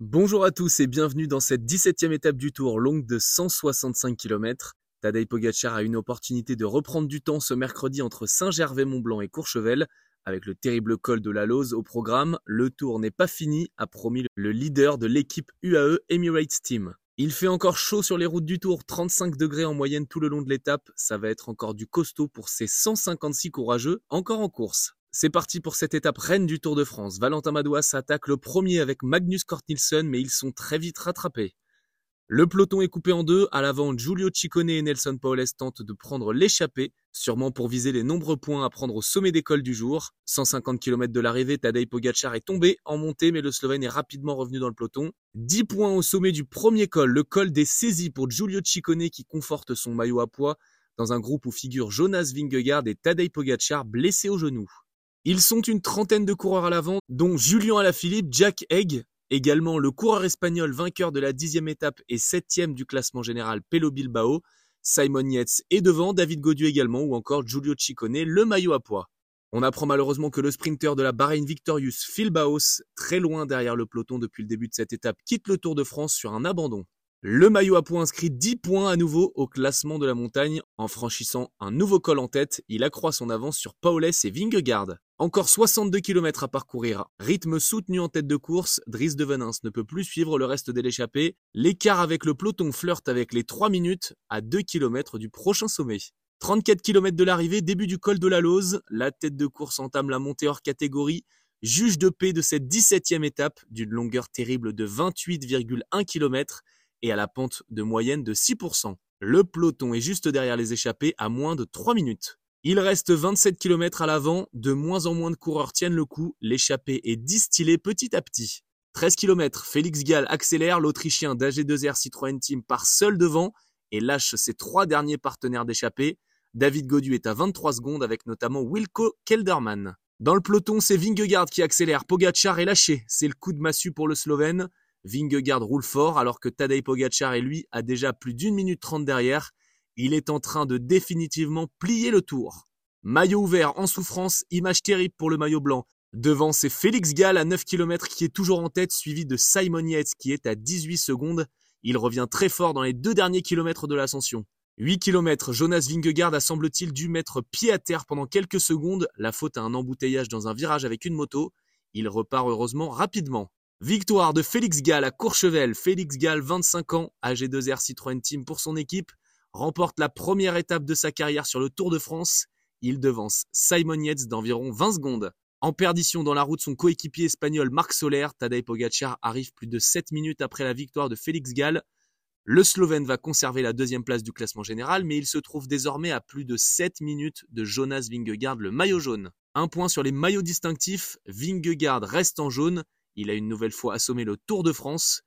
Bonjour à tous et bienvenue dans cette 17e étape du Tour longue de 165 km. Tadej Pogacar a une opportunité de reprendre du temps ce mercredi entre Saint-Gervais-Mont-Blanc et Courchevel. Avec le terrible col de la Lose au programme, le tour n'est pas fini, a promis le leader de l'équipe UAE Emirates Team. Il fait encore chaud sur les routes du Tour, 35 degrés en moyenne tout le long de l'étape. Ça va être encore du costaud pour ces 156 courageux encore en course. C'est parti pour cette étape reine du Tour de France. Valentin Madouas s'attaque le premier avec Magnus Cort mais ils sont très vite rattrapés. Le peloton est coupé en deux. À l'avant, Giulio Ciccone et Nelson Paoles tentent de prendre l'échappée, sûrement pour viser les nombreux points à prendre au sommet des cols du jour. 150 km de l'arrivée, Tadej Pogacar est tombé en montée, mais le Slovène est rapidement revenu dans le peloton. 10 points au sommet du premier col, le col des saisies pour Giulio Ciccone qui conforte son maillot à poids dans un groupe où figurent Jonas Vingegaard et Tadej Pogacar blessés au genou. Ils sont une trentaine de coureurs à l'avant, dont Julien Alaphilippe, Jack Egg, Également, le coureur espagnol vainqueur de la dixième étape et septième du classement général Pelo Bilbao, Simon Yates est devant, David Gaudu également, ou encore Giulio Ciccone, le maillot à poids. On apprend malheureusement que le sprinter de la Bahreïn Victorious, Phil Baos, très loin derrière le peloton depuis le début de cette étape, quitte le Tour de France sur un abandon. Le maillot à poids inscrit 10 points à nouveau au classement de la montagne. En franchissant un nouveau col en tête, il accroît son avance sur Paoles et Vingegaard. Encore 62 km à parcourir. Rythme soutenu en tête de course, Dries de Venance ne peut plus suivre le reste de l'échappée. L'écart avec le peloton flirte avec les 3 minutes à 2 km du prochain sommet. 34 km de l'arrivée, début du col de la Lose. La tête de course entame la montée hors catégorie. Juge de paix de cette 17e étape d'une longueur terrible de 28,1 km et à la pente de moyenne de 6%. Le peloton est juste derrière les échappés à moins de 3 minutes. Il reste 27 km à l'avant, de moins en moins de coureurs tiennent le coup, l'échappée est distillée petit à petit. 13 km, Félix Gall accélère, l'Autrichien d'AG2R Citroën Team part seul devant et lâche ses trois derniers partenaires d'échappée. David Godu est à 23 secondes avec notamment Wilco Kelderman. Dans le peloton, c'est Vingegaard qui accélère, Pogacar est lâché, c'est le coup de massue pour le Slovène. Vingegaard roule fort alors que Tadej Pogacar et lui a déjà plus d'une minute trente derrière. Il est en train de définitivement plier le tour. Maillot ouvert en souffrance, image terrible pour le maillot blanc. Devant c'est Félix Gall à 9 km qui est toujours en tête, suivi de Simon Yates qui est à 18 secondes. Il revient très fort dans les deux derniers kilomètres de l'ascension. 8 km, Jonas Vingegaard a semble-t-il dû mettre pied à terre pendant quelques secondes, la faute à un embouteillage dans un virage avec une moto. Il repart heureusement rapidement. Victoire de Félix Gall à Courchevel. Félix Gall, 25 ans, AG2R Citroën Team pour son équipe, remporte la première étape de sa carrière sur le Tour de France. Il devance Simon Yates d'environ 20 secondes. En perdition dans la route, son coéquipier espagnol Marc Soler, Tadej Pogacar, arrive plus de 7 minutes après la victoire de Félix Gall. Le Slovène va conserver la deuxième place du classement général, mais il se trouve désormais à plus de 7 minutes de Jonas Vingegaard, le maillot jaune. Un point sur les maillots distinctifs, Vingegaard reste en jaune, il a une nouvelle fois assommé le Tour de France.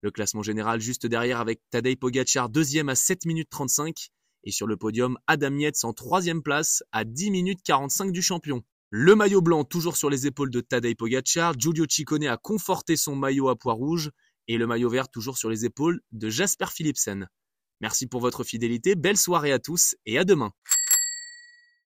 Le classement général juste derrière avec Tadej Pogacar deuxième à 7 minutes 35 et sur le podium Adam Yates en troisième place à 10 minutes 45 du champion. Le maillot blanc toujours sur les épaules de Tadej Pogacar, Giulio Ciccone a conforté son maillot à poids rouge et le maillot vert toujours sur les épaules de Jasper Philipsen. Merci pour votre fidélité, belle soirée à tous et à demain.